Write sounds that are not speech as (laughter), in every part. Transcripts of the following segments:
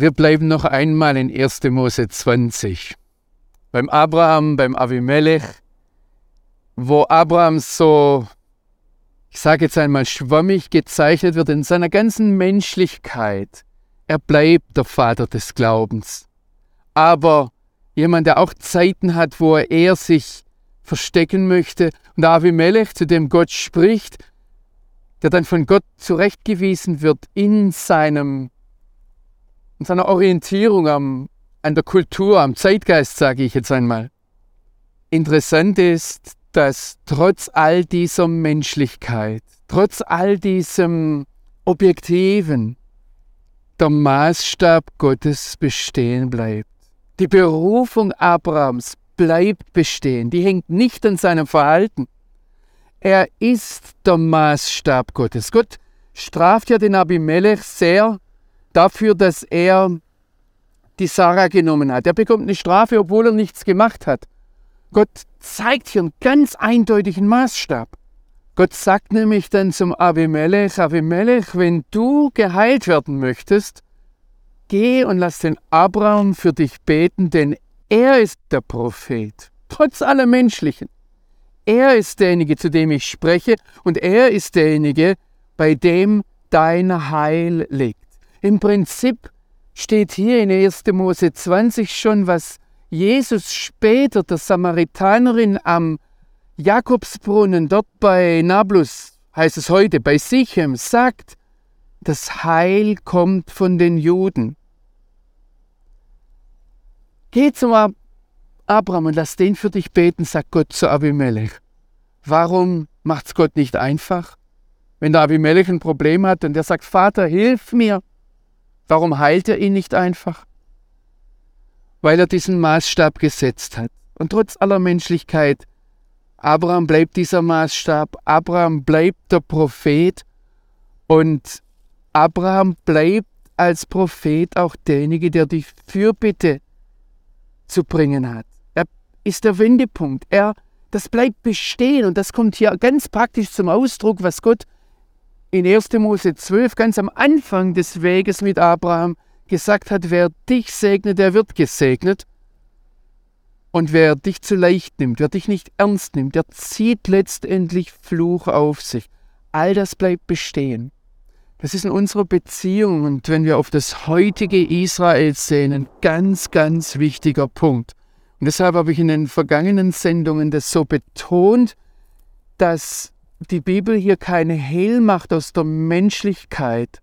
Wir bleiben noch einmal in 1. Mose 20. Beim Abraham, beim Avimelech, wo Abraham so, ich sage jetzt einmal, schwammig gezeichnet wird in seiner ganzen Menschlichkeit. Er bleibt der Vater des Glaubens. Aber jemand, der auch Zeiten hat, wo er sich verstecken möchte. Und Avimelech, zu dem Gott spricht, der dann von Gott zurechtgewiesen wird in seinem in seiner Orientierung am, an der Kultur, am Zeitgeist, sage ich jetzt einmal. Interessant ist, dass trotz all dieser Menschlichkeit, trotz all diesem Objektiven, der Maßstab Gottes bestehen bleibt. Die Berufung Abrahams bleibt bestehen, die hängt nicht an seinem Verhalten. Er ist der Maßstab Gottes. Gott straft ja den Abimelech sehr dafür, dass er die Sarah genommen hat. Er bekommt eine Strafe, obwohl er nichts gemacht hat. Gott zeigt hier einen ganz eindeutigen Maßstab. Gott sagt nämlich dann zum Abimelech, Abimelech, wenn du geheilt werden möchtest, geh und lass den Abraham für dich beten, denn er ist der Prophet, trotz aller Menschlichen. Er ist derjenige, zu dem ich spreche, und er ist derjenige, bei dem dein Heil liegt. Im Prinzip steht hier in 1. Mose 20 schon, was Jesus später der Samaritanerin am Jakobsbrunnen, dort bei Nablus, heißt es heute, bei Sichem, sagt, das Heil kommt von den Juden. Geh zum Ab Abraham und lass den für dich beten, sagt Gott zu Abimelech. Warum macht's Gott nicht einfach? Wenn der Abimelech ein Problem hat und er sagt, Vater, hilf mir, Warum heilt er ihn nicht einfach? Weil er diesen Maßstab gesetzt hat. Und trotz aller Menschlichkeit, Abraham bleibt dieser Maßstab, Abraham bleibt der Prophet und Abraham bleibt als Prophet auch derjenige, der die Fürbitte zu bringen hat. Er ist der Wendepunkt. Er, das bleibt bestehen und das kommt hier ganz praktisch zum Ausdruck, was Gott in 1. Mose 12 ganz am Anfang des Weges mit Abraham gesagt hat, wer dich segnet, der wird gesegnet. Und wer dich zu leicht nimmt, wer dich nicht ernst nimmt, der zieht letztendlich Fluch auf sich. All das bleibt bestehen. Das ist in unserer Beziehung und wenn wir auf das heutige Israel sehen, ein ganz, ganz wichtiger Punkt. Und deshalb habe ich in den vergangenen Sendungen das so betont, dass die Bibel hier keine Hehl macht aus der Menschlichkeit,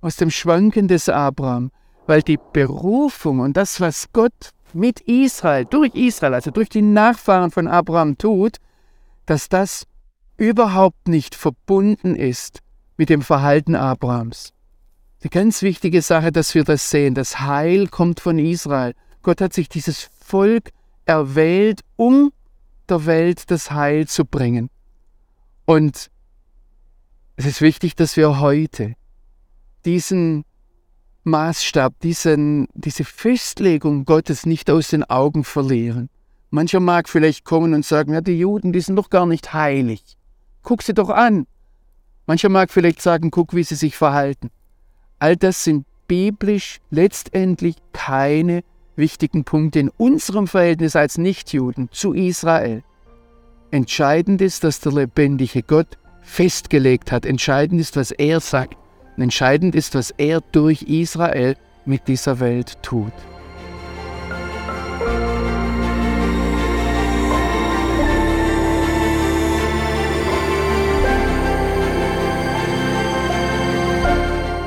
aus dem Schwanken des Abraham, weil die Berufung und das, was Gott mit Israel, durch Israel, also durch die Nachfahren von Abraham tut, dass das überhaupt nicht verbunden ist mit dem Verhalten Abrahams. Die ganz wichtige Sache, dass wir das sehen, das Heil kommt von Israel. Gott hat sich dieses Volk erwählt, um der Welt das Heil zu bringen. Und es ist wichtig, dass wir heute diesen Maßstab, diesen, diese Festlegung Gottes nicht aus den Augen verlieren. Mancher mag vielleicht kommen und sagen, ja, die Juden, die sind doch gar nicht heilig. Guck sie doch an. Mancher mag vielleicht sagen, guck, wie sie sich verhalten. All das sind biblisch letztendlich keine wichtigen Punkte in unserem Verhältnis als Nichtjuden zu Israel. Entscheidend ist, dass der lebendige Gott festgelegt hat. Entscheidend ist, was er sagt. Entscheidend ist, was er durch Israel mit dieser Welt tut.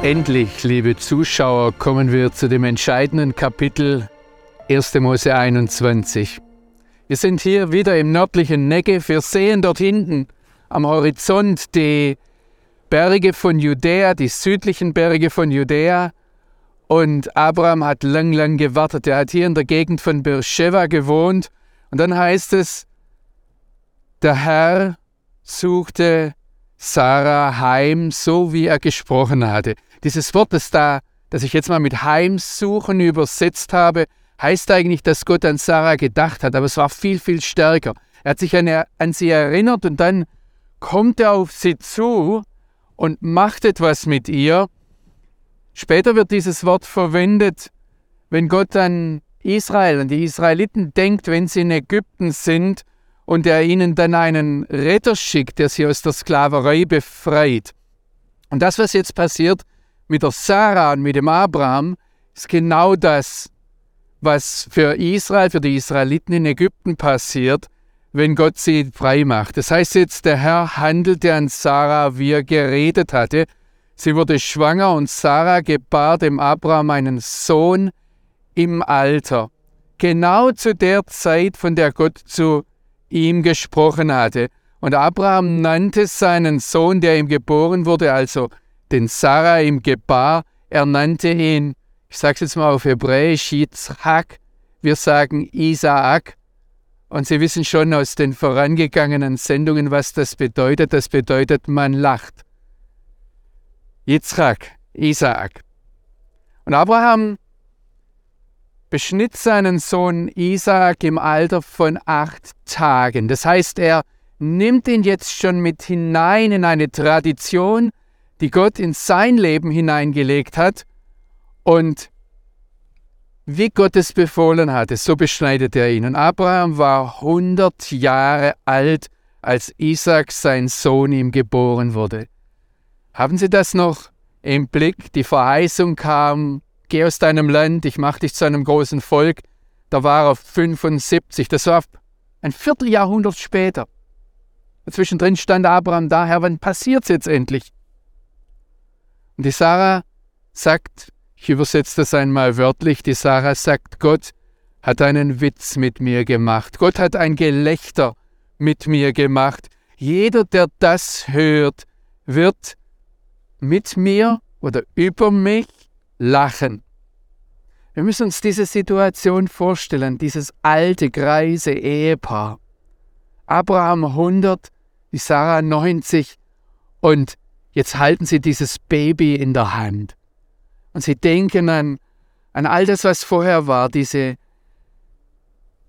Endlich, liebe Zuschauer, kommen wir zu dem entscheidenden Kapitel 1. Mose 21. Wir sind hier wieder im nördlichen Negev. Wir sehen dort hinten am Horizont die Berge von Judäa, die südlichen Berge von Judäa. Und Abraham hat lang, lang gewartet. Er hat hier in der Gegend von Beersheba gewohnt. Und dann heißt es, der Herr suchte Sarah heim, so wie er gesprochen hatte. Dieses Wort, das da, das ich jetzt mal mit Heimsuchen übersetzt habe, heißt eigentlich, dass Gott an Sarah gedacht hat, aber es war viel, viel stärker. Er hat sich an, an sie erinnert und dann kommt er auf sie zu und macht etwas mit ihr. Später wird dieses Wort verwendet, wenn Gott an Israel, an die Israeliten denkt, wenn sie in Ägypten sind und er ihnen dann einen Retter schickt, der sie aus der Sklaverei befreit. Und das, was jetzt passiert mit der Sarah und mit dem Abraham, ist genau das, was für Israel, für die Israeliten in Ägypten passiert, wenn Gott sie frei macht. Das heißt jetzt, der Herr handelte an Sarah, wie er geredet hatte. Sie wurde schwanger und Sarah gebar dem Abraham einen Sohn im Alter. Genau zu der Zeit, von der Gott zu ihm gesprochen hatte. Und Abraham nannte seinen Sohn, der ihm geboren wurde, also den Sarah ihm gebar, er nannte ihn, ich sage es jetzt mal auf Hebräisch, Yitzhak, wir sagen Isaak, und Sie wissen schon aus den vorangegangenen Sendungen, was das bedeutet. Das bedeutet, man lacht. Yitzchak, Isaak. Und Abraham beschnitt seinen Sohn Isaak im Alter von acht Tagen. Das heißt, er nimmt ihn jetzt schon mit hinein in eine Tradition, die Gott in sein Leben hineingelegt hat und wie Gott es befohlen hatte, so beschneidet er ihn. Und Abraham war 100 Jahre alt, als Isaac, sein Sohn, ihm geboren wurde. Haben Sie das noch im Blick? Die Verheißung kam, geh aus deinem Land, ich mache dich zu einem großen Volk. Da war er 75, das war ein Vierteljahrhundert später. Zwischendrin stand Abraham da, Herr, wann passiert's jetzt endlich? Und die Sarah sagt, ich übersetze das einmal wörtlich. Die Sarah sagt, Gott hat einen Witz mit mir gemacht. Gott hat ein Gelächter mit mir gemacht. Jeder, der das hört, wird mit mir oder über mich lachen. Wir müssen uns diese Situation vorstellen, dieses alte, greise Ehepaar. Abraham 100, die Sarah 90 und jetzt halten sie dieses Baby in der Hand. Und sie denken an, an all das, was vorher war, diese,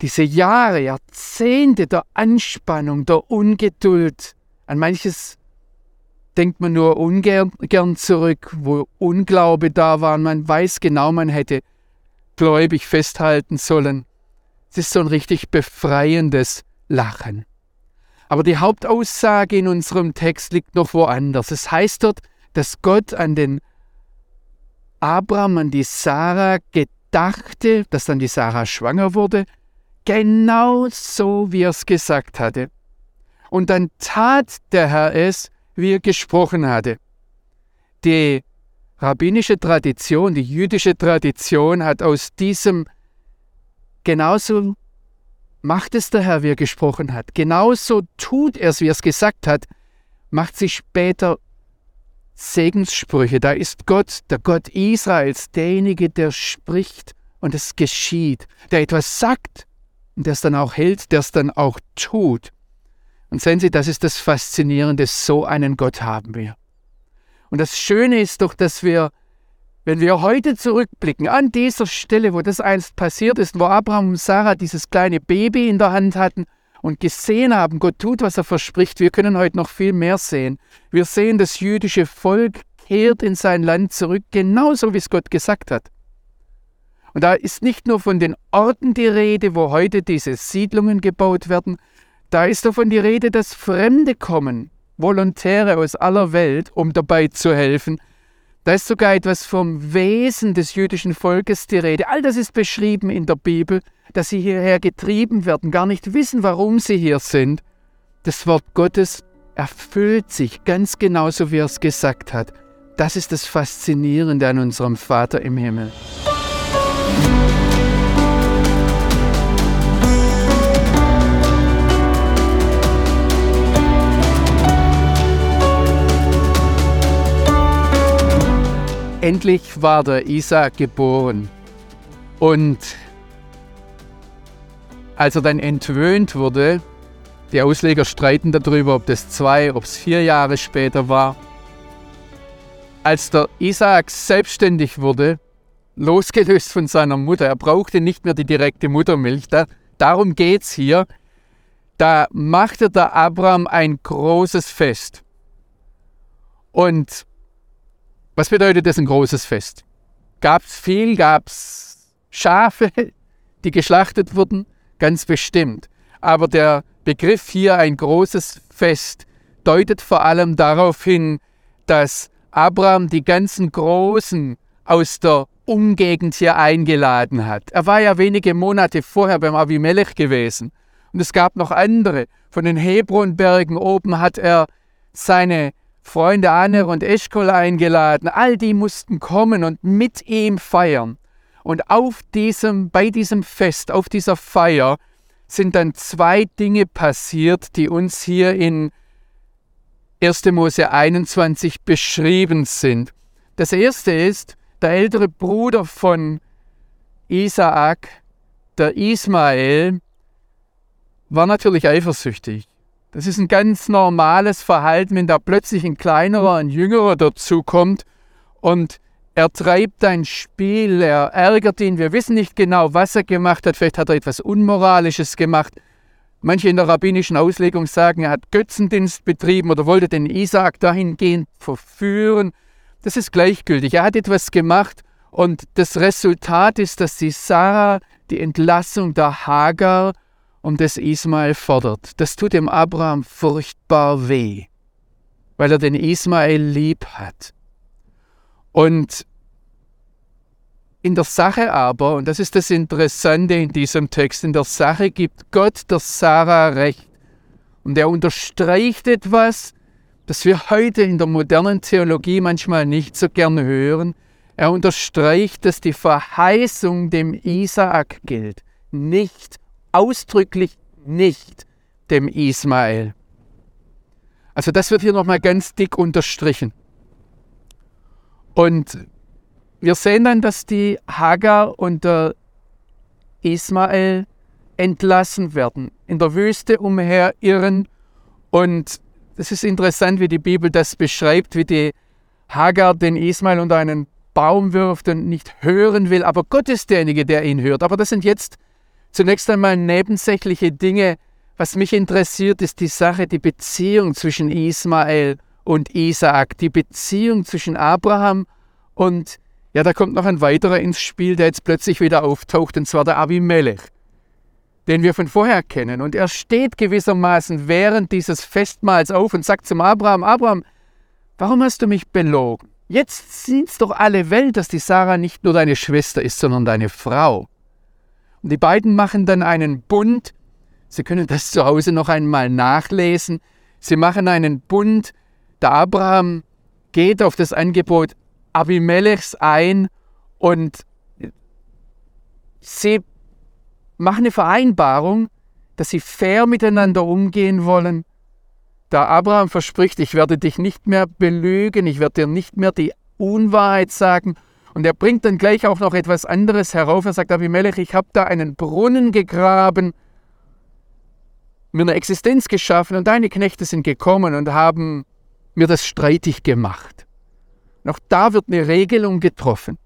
diese Jahre, Jahrzehnte der Anspannung, der Ungeduld. An manches denkt man nur ungern gern zurück, wo Unglaube da war. Man weiß genau, man hätte gläubig festhalten sollen. Es ist so ein richtig befreiendes Lachen. Aber die Hauptaussage in unserem Text liegt noch woanders. Es heißt dort, dass Gott an den Abraham an die Sarah gedachte, dass dann die Sarah schwanger wurde, genau so, wie er es gesagt hatte. Und dann tat der Herr es, wie er gesprochen hatte. Die rabbinische Tradition, die jüdische Tradition hat aus diesem genauso macht es der Herr, wie er gesprochen hat. Genauso tut er es, wie er es gesagt hat, macht sich später Segenssprüche. Da ist Gott, der Gott Israels, derjenige, der spricht und es geschieht, der etwas sagt und der es dann auch hält, der es dann auch tut. Und sehen Sie, das ist das Faszinierende, so einen Gott haben wir. Und das Schöne ist doch, dass wir, wenn wir heute zurückblicken, an dieser Stelle, wo das einst passiert ist, wo Abraham und Sarah dieses kleine Baby in der Hand hatten und gesehen haben, Gott tut, was er verspricht, wir können heute noch viel mehr sehen. Wir sehen, das jüdische Volk kehrt in sein Land zurück, genauso wie es Gott gesagt hat. Und da ist nicht nur von den Orten die Rede, wo heute diese Siedlungen gebaut werden, da ist davon die Rede, dass Fremde kommen, Volontäre aus aller Welt, um dabei zu helfen. Da ist sogar etwas vom Wesen des jüdischen Volkes die Rede. All das ist beschrieben in der Bibel dass sie hierher getrieben werden, gar nicht wissen, warum sie hier sind. Das Wort Gottes erfüllt sich ganz genauso, wie er es gesagt hat. Das ist das Faszinierende an unserem Vater im Himmel. Endlich war der Isaac geboren. Und als er dann entwöhnt wurde, die Ausleger streiten darüber, ob das zwei, ob es vier Jahre später war. Als der Isaak selbstständig wurde, losgelöst von seiner Mutter, er brauchte nicht mehr die direkte Muttermilch, da, darum es hier, da machte der Abraham ein großes Fest. Und Was bedeutet das ein großes Fest? Gab es viel? Gab es Schafe, (laughs) die geschlachtet wurden? Ganz bestimmt. Aber der Begriff hier ein großes Fest deutet vor allem darauf hin, dass Abraham die ganzen Großen aus der Umgegend hier eingeladen hat. Er war ja wenige Monate vorher beim Abimelech gewesen. Und es gab noch andere. Von den Hebronbergen oben hat er seine Freunde Aner und Eschkol eingeladen. All die mussten kommen und mit ihm feiern. Und auf diesem, bei diesem Fest, auf dieser Feier, sind dann zwei Dinge passiert, die uns hier in 1. Mose 21 beschrieben sind. Das erste ist, der ältere Bruder von Isaak, der Ismael, war natürlich eifersüchtig. Das ist ein ganz normales Verhalten, wenn da plötzlich ein kleinerer, ein jüngerer dazukommt und er treibt ein Spiel, er ärgert ihn. Wir wissen nicht genau, was er gemacht hat. Vielleicht hat er etwas Unmoralisches gemacht. Manche in der rabbinischen Auslegung sagen, er hat Götzendienst betrieben oder wollte den Isaak dahingehend verführen. Das ist gleichgültig. Er hat etwas gemacht und das Resultat ist, dass die Sarah die Entlassung der Hagar und des Ismael fordert. Das tut dem Abraham furchtbar weh, weil er den Ismael lieb hat. Und in der Sache aber, und das ist das Interessante in diesem Text, in der Sache gibt Gott der Sarah recht. Und er unterstreicht etwas, das wir heute in der modernen Theologie manchmal nicht so gern hören. Er unterstreicht, dass die Verheißung dem Isaak gilt, nicht, ausdrücklich nicht dem Ismael. Also das wird hier nochmal ganz dick unterstrichen. Und wir sehen dann, dass die Hagar und der Ismael entlassen werden, in der Wüste umherirren. Und es ist interessant, wie die Bibel das beschreibt, wie die Hagar den Ismael unter einen Baum wirft und nicht hören will, aber Gott ist derjenige, der ihn hört. Aber das sind jetzt zunächst einmal nebensächliche Dinge. Was mich interessiert, ist die Sache, die Beziehung zwischen Ismael und Isaak, die Beziehung zwischen Abraham und ja, da kommt noch ein weiterer ins Spiel, der jetzt plötzlich wieder auftaucht, und zwar der Abimelech, den wir von vorher kennen. Und er steht gewissermaßen während dieses Festmahls auf und sagt zum Abraham, Abraham, warum hast du mich belogen? Jetzt sieht's doch alle Welt, dass die Sarah nicht nur deine Schwester ist, sondern deine Frau. Und die beiden machen dann einen Bund. Sie können das zu Hause noch einmal nachlesen. Sie machen einen Bund. Der Abraham geht auf das Angebot Abimelechs ein und sie machen eine Vereinbarung, dass sie fair miteinander umgehen wollen. Da Abraham verspricht, ich werde dich nicht mehr belügen, ich werde dir nicht mehr die Unwahrheit sagen. Und er bringt dann gleich auch noch etwas anderes herauf. Er sagt, Abimelech, ich habe da einen Brunnen gegraben, mir eine Existenz geschaffen und deine Knechte sind gekommen und haben mir das streitig gemacht. Auch da wird eine Regelung getroffen.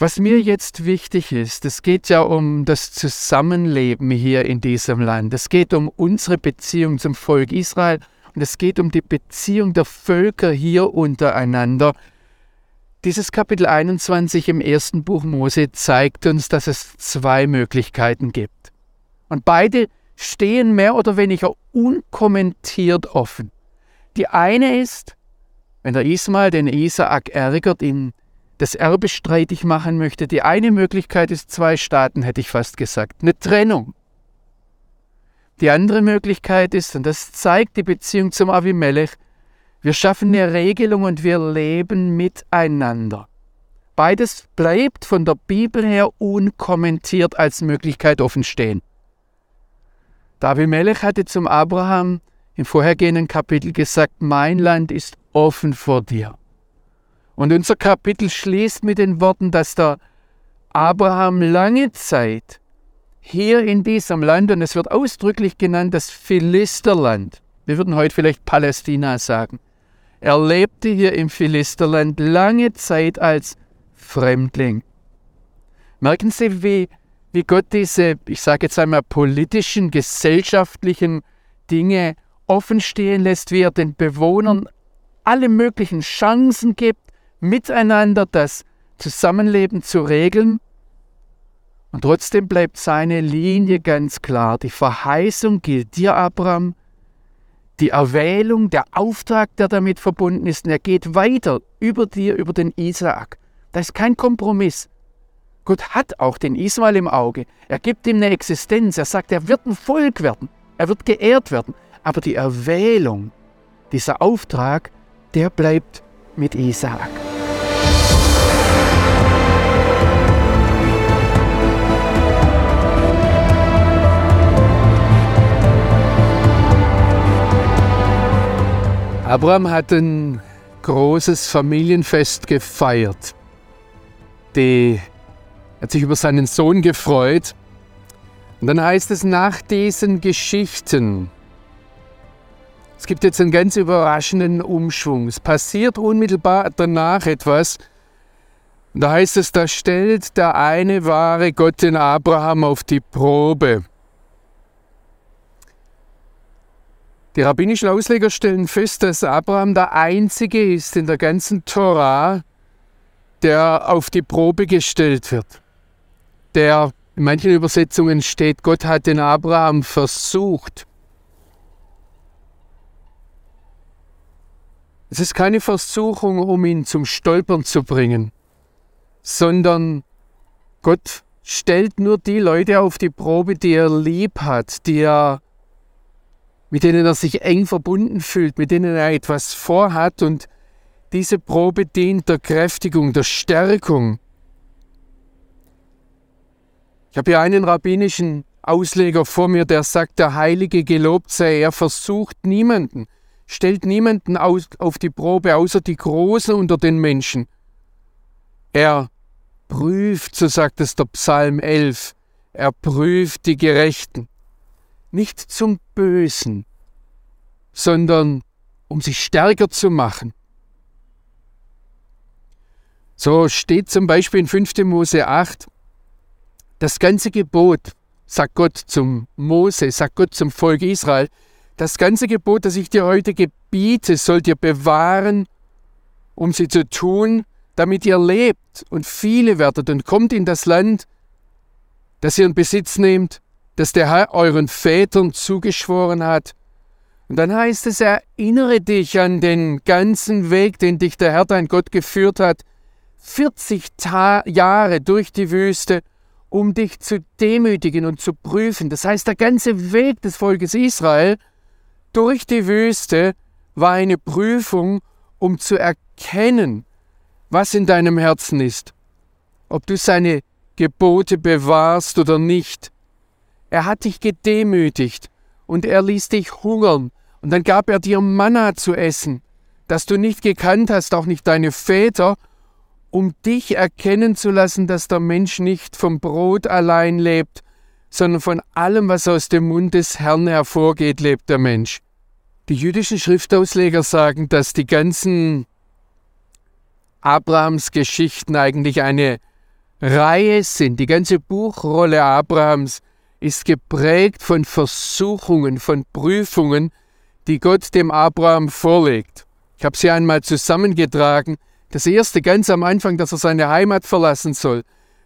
Was mir jetzt wichtig ist, es geht ja um das Zusammenleben hier in diesem Land. Es geht um unsere Beziehung zum Volk Israel und es geht um die Beziehung der Völker hier untereinander. Dieses Kapitel 21 im ersten Buch Mose zeigt uns, dass es zwei Möglichkeiten gibt. Und beide stehen mehr oder weniger unkommentiert offen. Die eine ist, wenn der Ismael den Isaak ärgert, ihn das Erbe streitig machen möchte, die eine Möglichkeit ist zwei Staaten, hätte ich fast gesagt, eine Trennung. Die andere Möglichkeit ist, und das zeigt die Beziehung zum Avimelech, wir schaffen eine Regelung und wir leben miteinander. Beides bleibt von der Bibel her unkommentiert als Möglichkeit offen stehen. Der Avimelech hatte zum Abraham im vorhergehenden Kapitel gesagt, mein Land ist offen vor dir. Und unser Kapitel schließt mit den Worten, dass der Abraham lange Zeit hier in diesem Land, und es wird ausdrücklich genannt, das Philisterland, wir würden heute vielleicht Palästina sagen, er lebte hier im Philisterland lange Zeit als Fremdling. Merken Sie, wie, wie Gott diese, ich sage jetzt einmal, politischen, gesellschaftlichen Dinge offen stehen lässt, wie er den Bewohnern alle möglichen Chancen gibt, miteinander das Zusammenleben zu regeln. Und trotzdem bleibt seine Linie ganz klar. Die Verheißung gilt dir, Abraham, die Erwählung, der Auftrag, der damit verbunden ist, und er geht weiter über dir, über den Isaak. Das ist kein Kompromiss. Gott hat auch den Ismael im Auge. Er gibt ihm eine Existenz. Er sagt, er wird ein Volk werden. Er wird geehrt werden. Aber die Erwählung, dieser Auftrag, der bleibt mit Isaak. Abraham hat ein großes Familienfest gefeiert. Die hat sich über seinen Sohn gefreut. Und dann heißt es nach diesen Geschichten, es gibt jetzt einen ganz überraschenden Umschwung. Es passiert unmittelbar danach etwas. Und da heißt es, da stellt der eine wahre Gott den Abraham auf die Probe. Die rabbinischen Ausleger stellen fest, dass Abraham der Einzige ist in der ganzen Torah, der auf die Probe gestellt wird. Der in manchen Übersetzungen steht, Gott hat den Abraham versucht. Es ist keine Versuchung, um ihn zum Stolpern zu bringen, sondern Gott stellt nur die Leute auf die Probe, die er lieb hat, die er mit denen er sich eng verbunden fühlt, mit denen er etwas vorhat und diese Probe dient der Kräftigung, der Stärkung. Ich habe hier einen rabbinischen Ausleger vor mir, der sagt, der Heilige gelobt sei, er versucht niemanden, stellt niemanden auf die Probe, außer die Großen unter den Menschen. Er prüft, so sagt es der Psalm 11, er prüft die Gerechten nicht zum Bösen, sondern um sich stärker zu machen. So steht zum Beispiel in 5. Mose 8, das ganze Gebot, sagt Gott zum Mose, sagt Gott zum Volk Israel, das ganze Gebot, das ich dir heute gebiete, sollt ihr bewahren, um sie zu tun, damit ihr lebt und viele werdet und kommt in das Land, das ihr in Besitz nehmt das der Herr euren Vätern zugeschworen hat. Und dann heißt es, erinnere dich an den ganzen Weg, den dich der Herr dein Gott geführt hat, 40 Ta Jahre durch die Wüste, um dich zu demütigen und zu prüfen. Das heißt, der ganze Weg des Volkes Israel durch die Wüste war eine Prüfung, um zu erkennen, was in deinem Herzen ist, ob du seine Gebote bewahrst oder nicht. Er hat dich gedemütigt und er ließ dich hungern und dann gab er dir Manna zu essen, das du nicht gekannt hast, auch nicht deine Väter, um dich erkennen zu lassen, dass der Mensch nicht vom Brot allein lebt, sondern von allem, was aus dem Mund des Herrn hervorgeht, lebt der Mensch. Die jüdischen Schriftausleger sagen, dass die ganzen Abrahams Geschichten eigentlich eine Reihe sind. Die ganze Buchrolle Abrahams ist geprägt von Versuchungen, von Prüfungen, die Gott dem Abraham vorlegt. Ich habe sie einmal zusammengetragen. Das erste ganz am Anfang, dass er seine Heimat verlassen soll.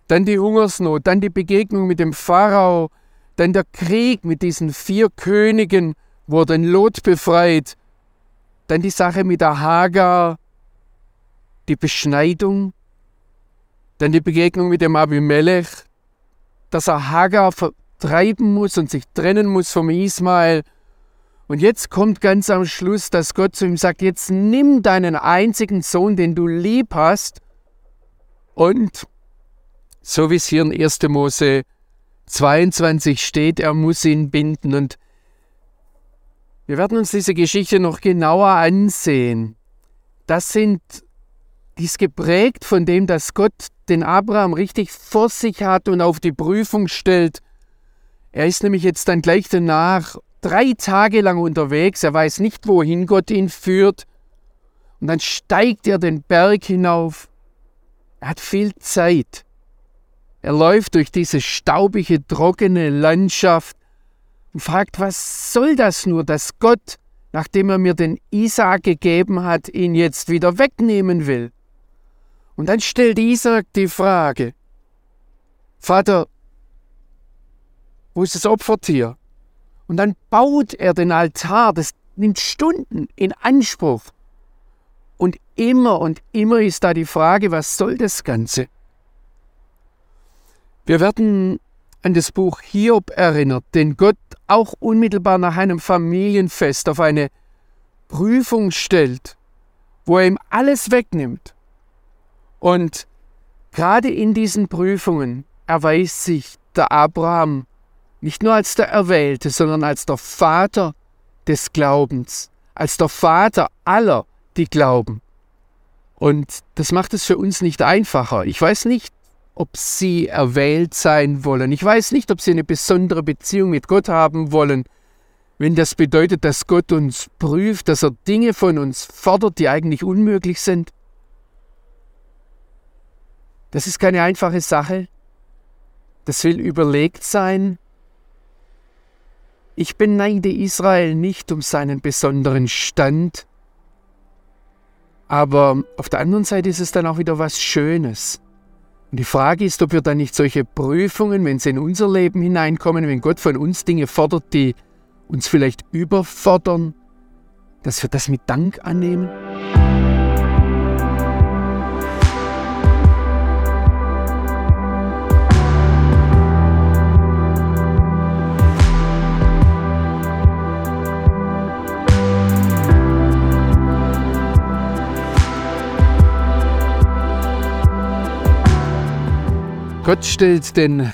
Dann die Hungersnot, dann die Begegnung mit dem Pharao, dann der Krieg mit diesen vier Königen, wo er den Lot befreit. Dann die Sache mit der Hagar, die Beschneidung, dann die Begegnung mit dem Abimelech, dass er Hagar treiben muss und sich trennen muss vom Ismael. Und jetzt kommt ganz am Schluss, dass Gott zu ihm sagt, jetzt nimm deinen einzigen Sohn, den du lieb hast, und so wie es hier in 1. Mose 22 steht, er muss ihn binden. Und wir werden uns diese Geschichte noch genauer ansehen. Das sind, die ist geprägt von dem, dass Gott den Abraham richtig vor sich hat und auf die Prüfung stellt er ist nämlich jetzt dann gleich danach drei Tage lang unterwegs. Er weiß nicht, wohin Gott ihn führt. Und dann steigt er den Berg hinauf. Er hat viel Zeit. Er läuft durch diese staubige, trockene Landschaft und fragt, was soll das nur, dass Gott nachdem er mir den Isaak gegeben hat, ihn jetzt wieder wegnehmen will. Und dann stellt Isaak die Frage, Vater, wo ist das Opfertier? Und dann baut er den Altar, das nimmt Stunden in Anspruch. Und immer und immer ist da die Frage, was soll das Ganze? Wir werden an das Buch Hiob erinnert, den Gott auch unmittelbar nach einem Familienfest auf eine Prüfung stellt, wo er ihm alles wegnimmt. Und gerade in diesen Prüfungen erweist sich der Abraham nicht nur als der Erwählte, sondern als der Vater des Glaubens, als der Vater aller, die glauben. Und das macht es für uns nicht einfacher. Ich weiß nicht, ob sie erwählt sein wollen. Ich weiß nicht, ob sie eine besondere Beziehung mit Gott haben wollen. Wenn das bedeutet, dass Gott uns prüft, dass er Dinge von uns fordert, die eigentlich unmöglich sind. Das ist keine einfache Sache. Das will überlegt sein. Ich beneide Israel nicht um seinen besonderen Stand, aber auf der anderen Seite ist es dann auch wieder was Schönes. Und die Frage ist, ob wir dann nicht solche Prüfungen, wenn sie in unser Leben hineinkommen, wenn Gott von uns Dinge fordert, die uns vielleicht überfordern, dass wir das mit Dank annehmen. Gott stellt den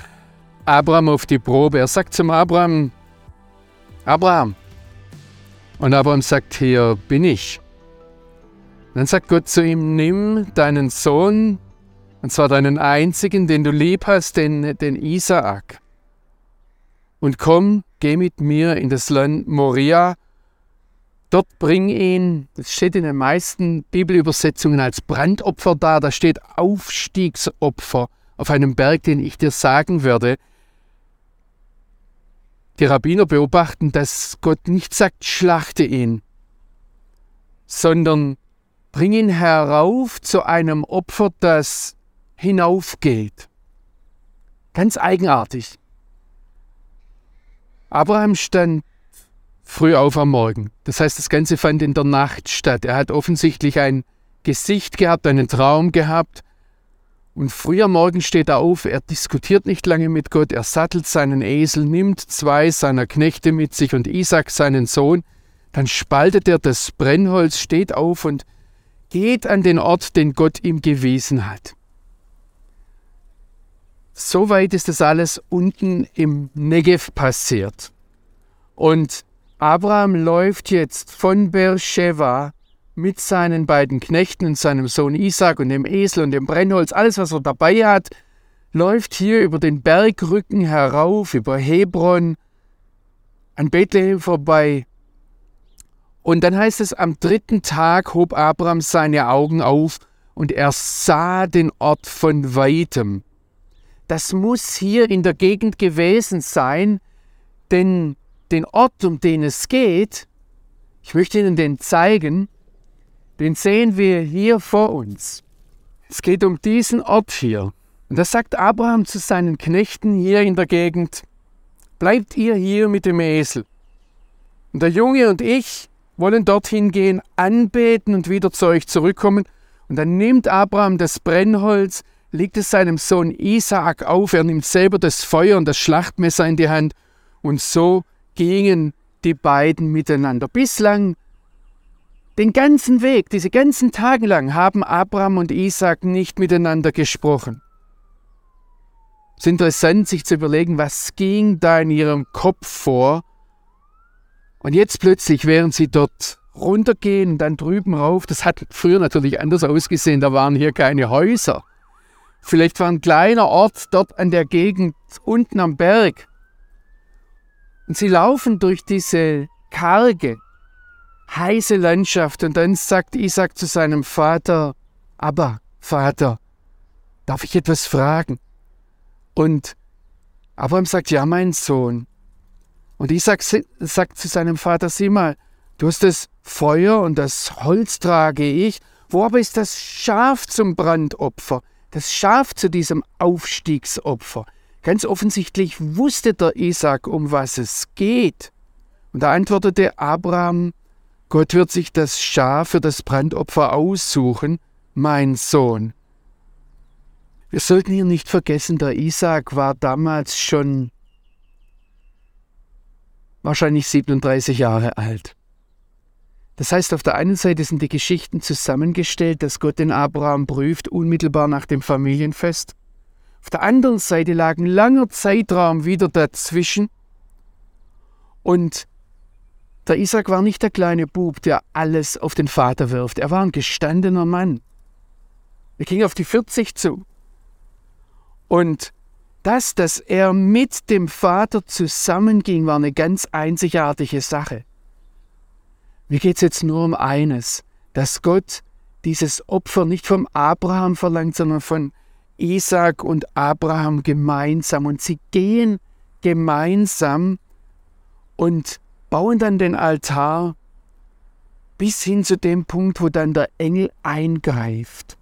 Abraham auf die Probe. Er sagt zum Abraham, Abraham. Und Abraham sagt, hier bin ich. Dann sagt Gott zu ihm, nimm deinen Sohn, und zwar deinen einzigen, den du lieb hast, den, den Isaak. Und komm, geh mit mir in das Land Moria. Dort bring ihn, das steht in den meisten Bibelübersetzungen als Brandopfer da, da steht Aufstiegsopfer auf einem Berg, den ich dir sagen werde. Die Rabbiner beobachten, dass Gott nicht sagt, schlachte ihn, sondern bring ihn herauf zu einem Opfer, das hinaufgeht. Ganz eigenartig. Abraham stand früh auf am Morgen. Das heißt, das Ganze fand in der Nacht statt. Er hat offensichtlich ein Gesicht gehabt, einen Traum gehabt und früh am Morgen steht er auf, er diskutiert nicht lange mit Gott, er sattelt seinen Esel, nimmt zwei seiner Knechte mit sich und Isaac seinen Sohn, dann spaltet er das Brennholz, steht auf und geht an den Ort, den Gott ihm gewiesen hat. Soweit ist das alles unten im Negev passiert. Und Abraham läuft jetzt von Beersheba mit seinen beiden Knechten und seinem Sohn Isaac und dem Esel und dem Brennholz, alles was er dabei hat, läuft hier über den Bergrücken herauf, über Hebron, an Bethlehem vorbei. Und dann heißt es, am dritten Tag hob Abraham seine Augen auf und er sah den Ort von weitem. Das muss hier in der Gegend gewesen sein, denn den Ort, um den es geht, ich möchte Ihnen den zeigen, den sehen wir hier vor uns. Es geht um diesen Ort hier. Und da sagt Abraham zu seinen Knechten hier in der Gegend, bleibt ihr hier mit dem Esel. Und der Junge und ich wollen dorthin gehen, anbeten und wieder zu euch zurückkommen. Und dann nimmt Abraham das Brennholz, legt es seinem Sohn Isaak auf, er nimmt selber das Feuer und das Schlachtmesser in die Hand. Und so gingen die beiden miteinander. Bislang den ganzen Weg, diese ganzen Tage lang haben Abraham und Isaac nicht miteinander gesprochen. Es ist interessant, sich zu überlegen, was ging da in ihrem Kopf vor. Und jetzt plötzlich, während sie dort runtergehen, dann drüben rauf, das hat früher natürlich anders ausgesehen, da waren hier keine Häuser. Vielleicht war ein kleiner Ort dort an der Gegend unten am Berg. Und sie laufen durch diese karge, heiße Landschaft. Und dann sagt Isaac zu seinem Vater, aber Vater, darf ich etwas fragen? Und Abraham sagt, ja, mein Sohn. Und Isaac sagt zu seinem Vater, sieh mal, Du hast das Feuer und das Holz trage ich. Wo aber ist das Schaf zum Brandopfer? Das Schaf zu diesem Aufstiegsopfer? Ganz offensichtlich wusste der Isaac, um was es geht. Und da antwortete Abraham, Gott wird sich das Schaf für das Brandopfer aussuchen, mein Sohn. Wir sollten hier nicht vergessen, der Isaac war damals schon wahrscheinlich 37 Jahre alt. Das heißt, auf der einen Seite sind die Geschichten zusammengestellt, dass Gott den Abraham prüft, unmittelbar nach dem Familienfest. Auf der anderen Seite lag ein langer Zeitraum wieder dazwischen. Und der Isaac war nicht der kleine Bub, der alles auf den Vater wirft. Er war ein gestandener Mann. Er ging auf die 40 zu. Und das, dass er mit dem Vater zusammenging, war eine ganz einzigartige Sache. Mir geht es jetzt nur um eines, dass Gott dieses Opfer nicht vom Abraham verlangt, sondern von Isaac und Abraham gemeinsam. Und sie gehen gemeinsam und bauen dann den Altar bis hin zu dem Punkt, wo dann der Engel eingreift.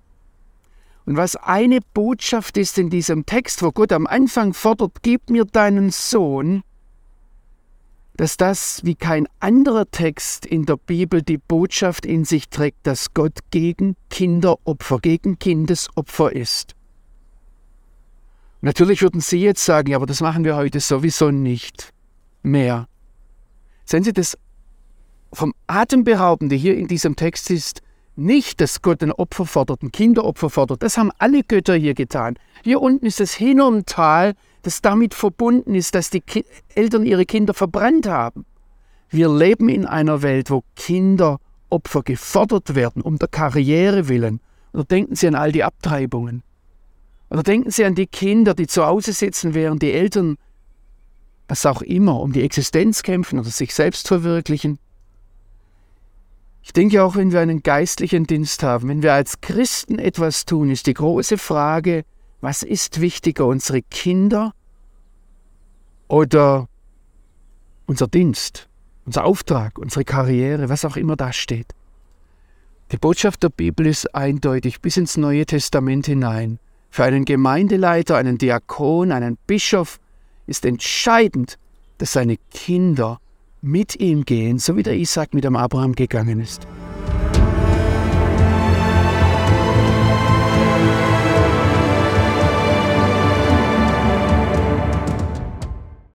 Und was eine Botschaft ist in diesem Text, wo Gott am Anfang fordert, gib mir deinen Sohn, dass das wie kein anderer Text in der Bibel die Botschaft in sich trägt, dass Gott gegen Kinderopfer, gegen Kindesopfer ist. Natürlich würden Sie jetzt sagen, ja, aber das machen wir heute sowieso nicht mehr. Sehen Sie, das vom Atemberaubende hier in diesem Text ist nicht, dass Gott ein Opfer fordert, ein Kinderopfer fordert. Das haben alle Götter hier getan. Hier unten ist das Hinnomtal, das damit verbunden ist, dass die Ki Eltern ihre Kinder verbrannt haben. Wir leben in einer Welt, wo Kinderopfer gefordert werden, um der Karriere willen. Oder denken Sie an all die Abtreibungen. Oder denken Sie an die Kinder, die zu Hause sitzen, während die Eltern, was auch immer, um die Existenz kämpfen oder sich selbst verwirklichen. Ich denke auch, wenn wir einen geistlichen Dienst haben, wenn wir als Christen etwas tun, ist die große Frage, was ist wichtiger, unsere Kinder oder unser Dienst, unser Auftrag, unsere Karriere, was auch immer da steht? Die Botschaft der Bibel ist eindeutig bis ins Neue Testament hinein. Für einen Gemeindeleiter, einen Diakon, einen Bischof ist entscheidend, dass seine Kinder mit ihm gehen, so wie der Isaac mit dem Abraham gegangen ist.